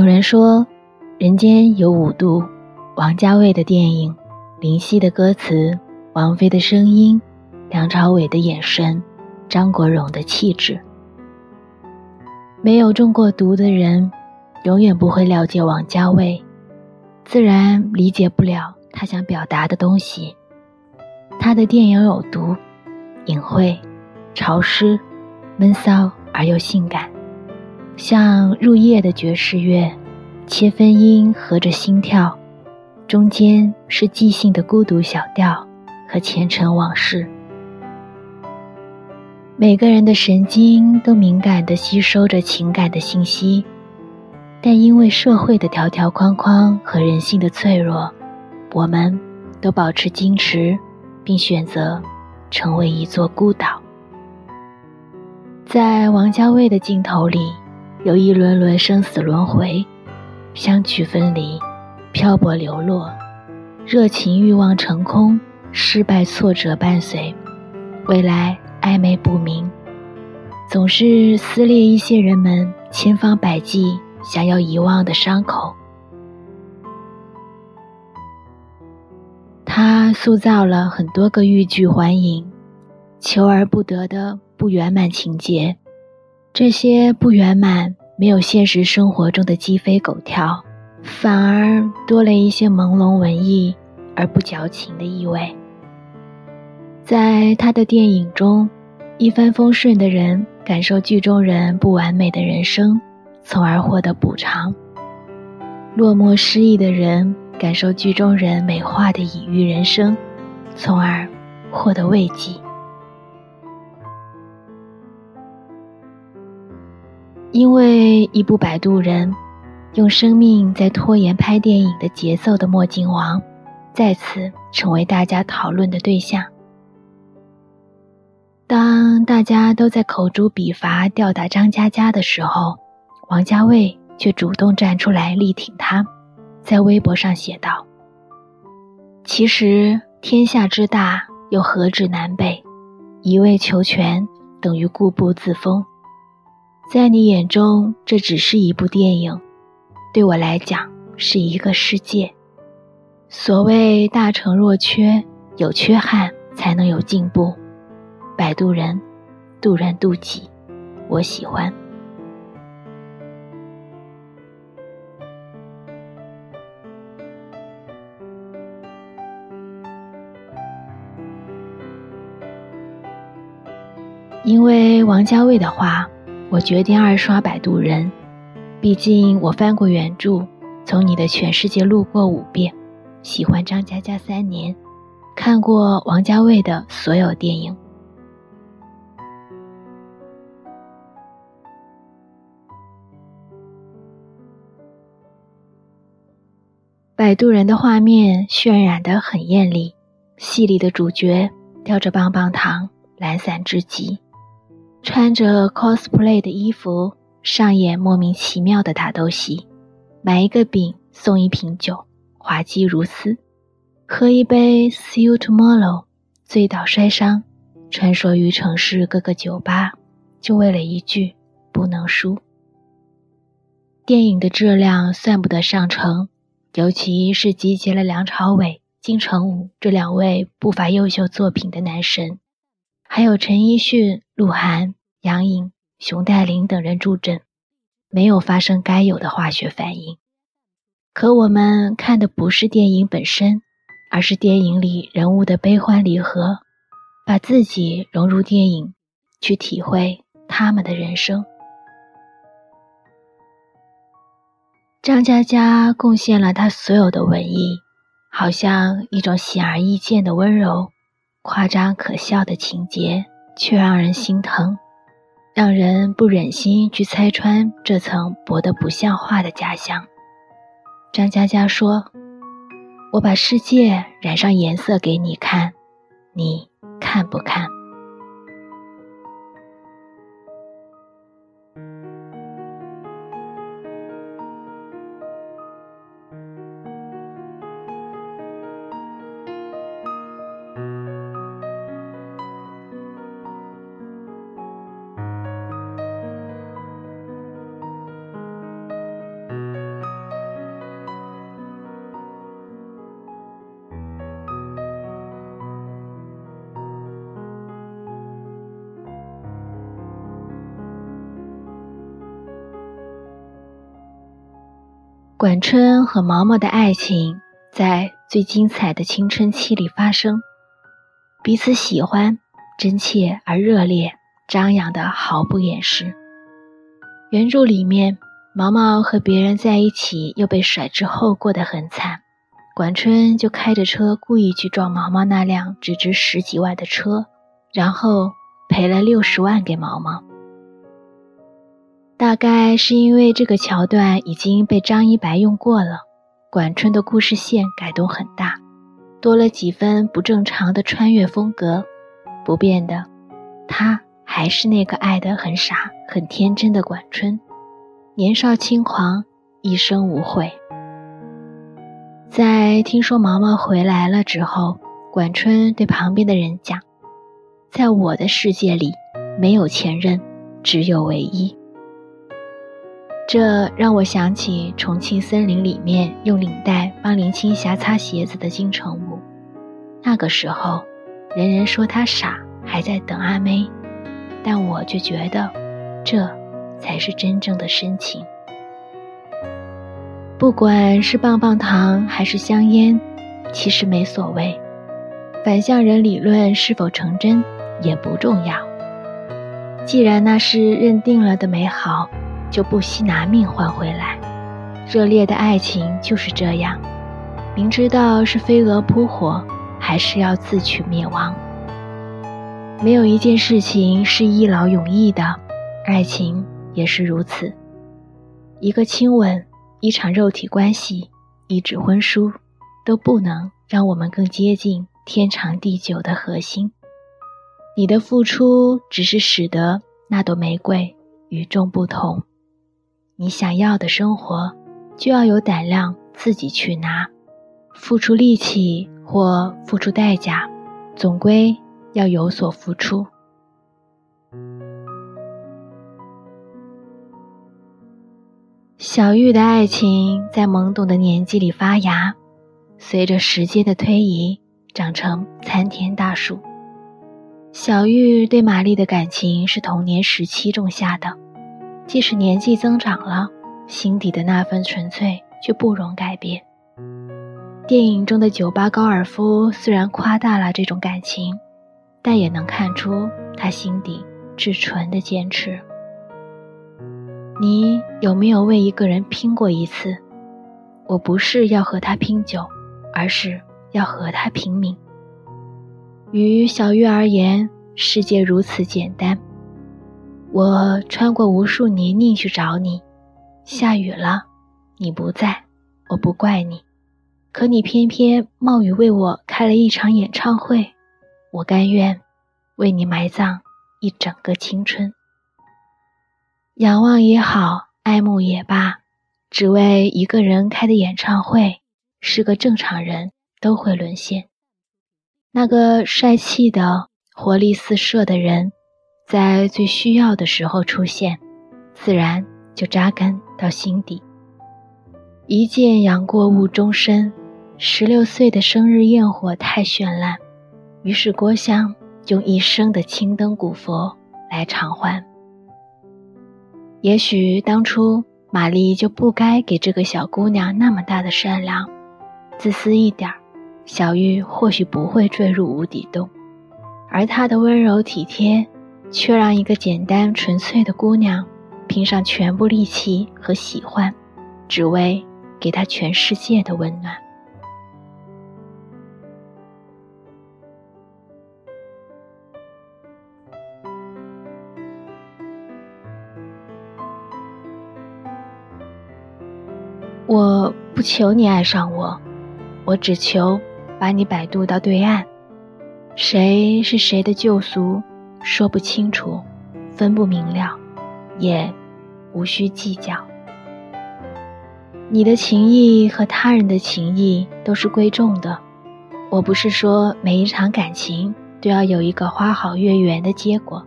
有人说，人间有五度：王家卫的电影，林夕的歌词，王菲的声音，梁朝伟的眼神，张国荣的气质。没有中过毒的人，永远不会了解王家卫，自然理解不了他想表达的东西。他的电影有毒，隐晦、潮湿、闷骚而又性感。像入夜的爵士乐，切分音合着心跳，中间是即兴的孤独小调和前尘往事。每个人的神经都敏感地吸收着情感的信息，但因为社会的条条框框和人性的脆弱，我们都保持矜持，并选择成为一座孤岛。在王家卫的镜头里。有一轮轮生死轮回，相聚分离，漂泊流落，热情欲望成空，失败挫折伴随，未来暧昧不明，总是撕裂一些人们千方百计想要遗忘的伤口。他塑造了很多个欲拒还迎、求而不得的不圆满情节。这些不圆满没有现实生活中的鸡飞狗跳，反而多了一些朦胧文艺而不矫情的意味。在他的电影中，一帆风顺的人感受剧中人不完美的人生，从而获得补偿；落寞失意的人感受剧中人美化的隐喻人生，从而获得慰藉。因为一部《摆渡人》，用生命在拖延拍电影的节奏的墨镜王，再次成为大家讨论的对象。当大家都在口诛笔伐吊打张嘉佳的时候，王家卫却主动站出来力挺他，在微博上写道：“其实天下之大，又何止南北？一味求全，等于固步自封。”在你眼中，这只是一部电影；对我来讲，是一个世界。所谓大成若缺，有缺憾才能有进步。摆渡人，渡人渡己，我喜欢。因为王家卫的话。我决定二刷《摆渡人》，毕竟我翻过原著，从你的全世界路过五遍，喜欢张嘉佳三年，看过王家卫的所有电影。《摆渡人》的画面渲染的很艳丽，戏里的主角叼着棒棒糖，懒散至极。穿着 cosplay 的衣服上演莫名其妙的打斗戏，买一个饼送一瓶酒，滑稽如斯；喝一杯 See you tomorrow，醉倒摔伤，穿梭于城市各个酒吧，就为了一句不能输。电影的质量算不得上乘，尤其是集结了梁朝伟、金城武这两位不乏优秀作品的男神。还有陈奕迅、鹿晗、杨颖、熊黛林等人助阵，没有发生该有的化学反应。可我们看的不是电影本身，而是电影里人物的悲欢离合，把自己融入电影，去体会他们的人生。张嘉佳贡献了他所有的文艺，好像一种显而易见的温柔。夸张可笑的情节，却让人心疼，让人不忍心去拆穿这层薄得不像话的假象。张嘉佳说：“我把世界染上颜色给你看，你看不看？”管春和毛毛的爱情在最精彩的青春期里发生，彼此喜欢，真切而热烈，张扬的毫不掩饰。原著里面，毛毛和别人在一起又被甩之后过得很惨，管春就开着车故意去撞毛毛那辆只值十几万的车，然后赔了六十万给毛毛。大概是因为这个桥段已经被张一白用过了，管春的故事线改动很大，多了几分不正常的穿越风格。不变的，他还是那个爱得很傻、很天真的管春，年少轻狂，一生无悔。在听说毛毛回来了之后，管春对旁边的人讲：“在我的世界里，没有前任，只有唯一。”这让我想起《重庆森林》里面用领带帮林青霞擦鞋子的金城武。那个时候，人人说他傻，还在等阿妹，但我却觉得，这才是真正的深情。不管是棒棒糖还是香烟，其实没所谓。反向人理论是否成真也不重要。既然那是认定了的美好。就不惜拿命换回来。热烈的爱情就是这样，明知道是飞蛾扑火，还是要自取灭亡。没有一件事情是一劳永逸的，爱情也是如此。一个亲吻，一场肉体关系，一纸婚书，都不能让我们更接近天长地久的核心。你的付出只是使得那朵玫瑰与众不同。你想要的生活，就要有胆量自己去拿，付出力气或付出代价，总归要有所付出。小玉的爱情在懵懂的年纪里发芽，随着时间的推移，长成参天大树。小玉对玛丽的感情是童年时期种下的。即使年纪增长了，心底的那份纯粹却不容改变。电影中的酒吧高尔夫虽然夸大了这种感情，但也能看出他心底至纯的坚持。你有没有为一个人拼过一次？我不是要和他拼酒，而是要和他拼命。于小玉而言，世界如此简单。我穿过无数泥泞去找你，下雨了，你不在，我不怪你，可你偏偏冒雨为我开了一场演唱会，我甘愿为你埋葬一整个青春。仰望也好，爱慕也罢，只为一个人开的演唱会，是个正常人都会沦陷。那个帅气的、活力四射的人。在最需要的时候出现，自然就扎根到心底。一见杨过误终身，十六岁的生日焰火太绚烂，于是郭襄用一生的青灯古佛来偿还。也许当初玛丽就不该给这个小姑娘那么大的善良，自私一点儿，小玉或许不会坠入无底洞，而她的温柔体贴。却让一个简单纯粹的姑娘拼上全部力气和喜欢，只为给她全世界的温暖。我不求你爱上我，我只求把你摆渡到对岸。谁是谁的救赎？说不清楚，分不明了，也无需计较。你的情谊和他人的情谊都是贵重的。我不是说每一场感情都要有一个花好月圆的结果，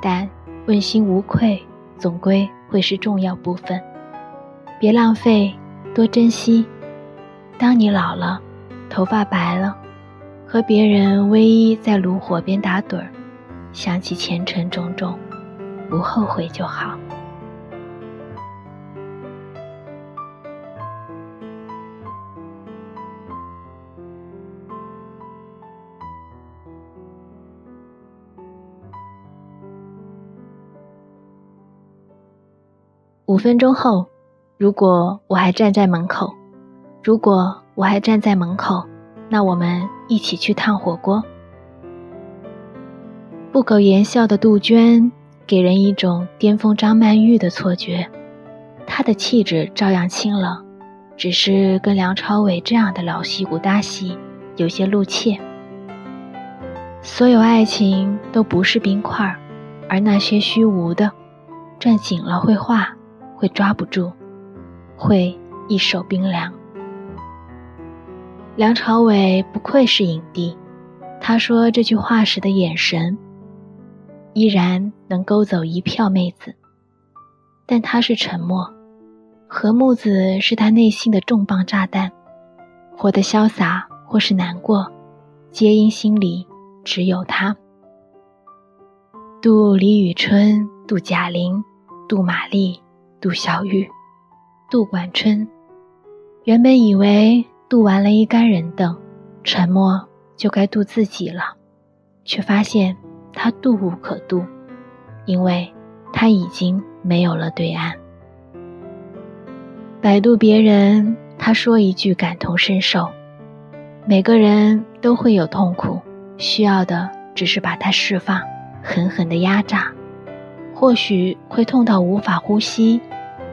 但问心无愧总归会是重要部分。别浪费，多珍惜。当你老了，头发白了，和别人偎依在炉火边打盹儿。想起前尘种种，不后悔就好。五分钟后，如果我还站在门口，如果我还站在门口，那我们一起去烫火锅。不苟言笑的杜鹃，给人一种巅峰张曼玉的错觉。她的气质照样清冷，只是跟梁朝伟这样的老戏骨搭戏，有些露怯。所有爱情都不是冰块，而那些虚无的，攥紧了会化，会抓不住，会一手冰凉。梁朝伟不愧是影帝，他说这句话时的眼神，依然能勾走一票妹子。但他是沉默。何木子是他内心的重磅炸弹，活得潇洒或是难过，皆因心里只有他。杜李宇春，杜贾玲，杜玛丽，杜小玉，杜管春。原本以为渡完了一干人等，沉默就该渡自己了，却发现他渡无可渡，因为他已经没有了对岸。摆渡别人，他说一句感同身受。每个人都会有痛苦，需要的只是把它释放，狠狠的压榨。或许会痛到无法呼吸，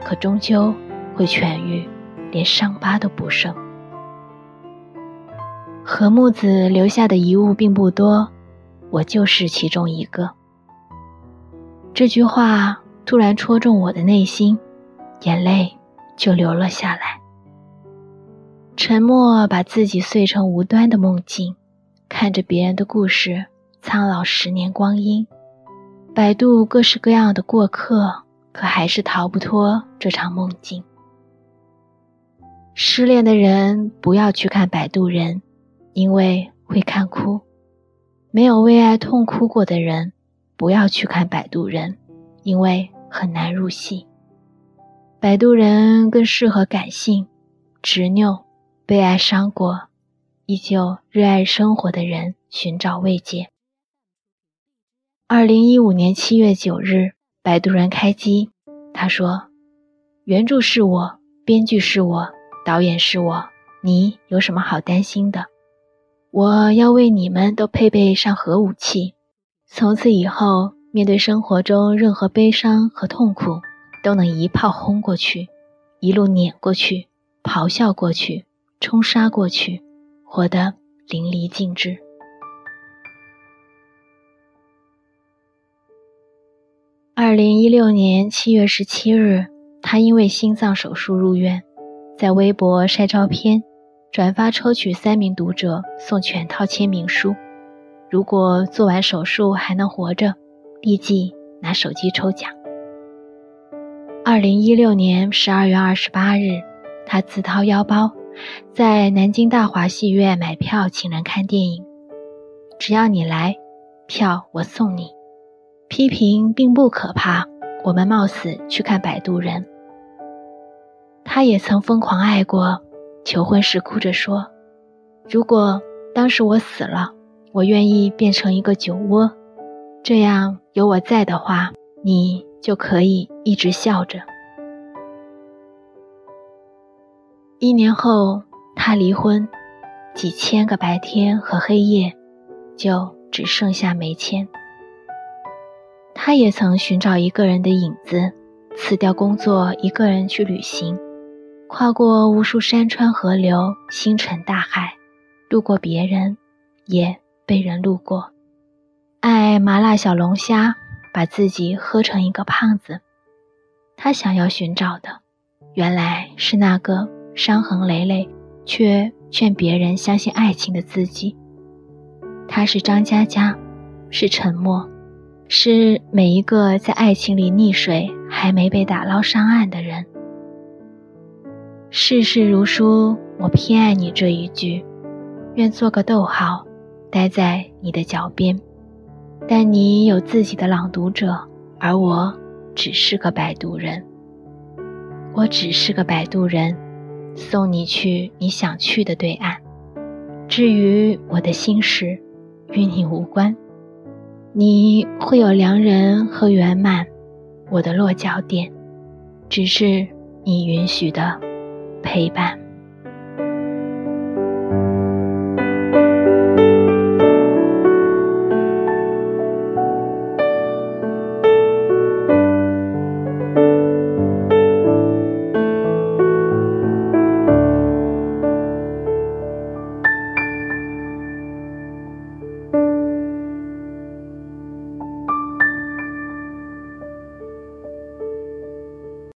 可终究会痊愈，连伤疤都不剩。何木子留下的遗物并不多，我就是其中一个。这句话突然戳中我的内心，眼泪。就流了下来。沉默把自己碎成无端的梦境，看着别人的故事苍老十年光阴，摆渡各式各样的过客，可还是逃不脱这场梦境。失恋的人不要去看摆渡人，因为会看哭；没有为爱痛哭过的人，不要去看摆渡人，因为很难入戏。摆渡人更适合感性、执拗、被爱伤过、依旧热爱生活的人寻找慰藉。二零一五年七月九日，摆渡人开机，他说：“原著是我，编剧是我，导演是我，你有什么好担心的？我要为你们都配备上核武器，从此以后，面对生活中任何悲伤和痛苦。”都能一炮轰过去，一路碾过去，咆哮过去，冲杀过去，活得淋漓尽致。二零一六年七月十七日，他因为心脏手术入院，在微博晒照片，转发抽取三名读者送全套签名书。如果做完手术还能活着，立即拿手机抽奖。二零一六年十二月二十八日，他自掏腰包，在南京大华戏院买票请人看电影。只要你来，票我送你。批评并不可怕，我们冒死去看《摆渡人》。他也曾疯狂爱过，求婚时哭着说：“如果当时我死了，我愿意变成一个酒窝，这样有我在的话，你。”就可以一直笑着。一年后，他离婚，几千个白天和黑夜，就只剩下没签。他也曾寻找一个人的影子，辞掉工作，一个人去旅行，跨过无数山川河流、星辰大海，路过别人，也被人路过，爱麻辣小龙虾。把自己喝成一个胖子，他想要寻找的，原来是那个伤痕累累却劝别人相信爱情的自己。他是张嘉佳，是沉默，是每一个在爱情里溺水还没被打捞上岸的人。世事如书，我偏爱你这一句，愿做个逗号，待在你的脚边。但你有自己的朗读者，而我只是个摆渡人。我只是个摆渡人，送你去你想去的对岸。至于我的心事，与你无关。你会有良人和圆满，我的落脚点，只是你允许的陪伴。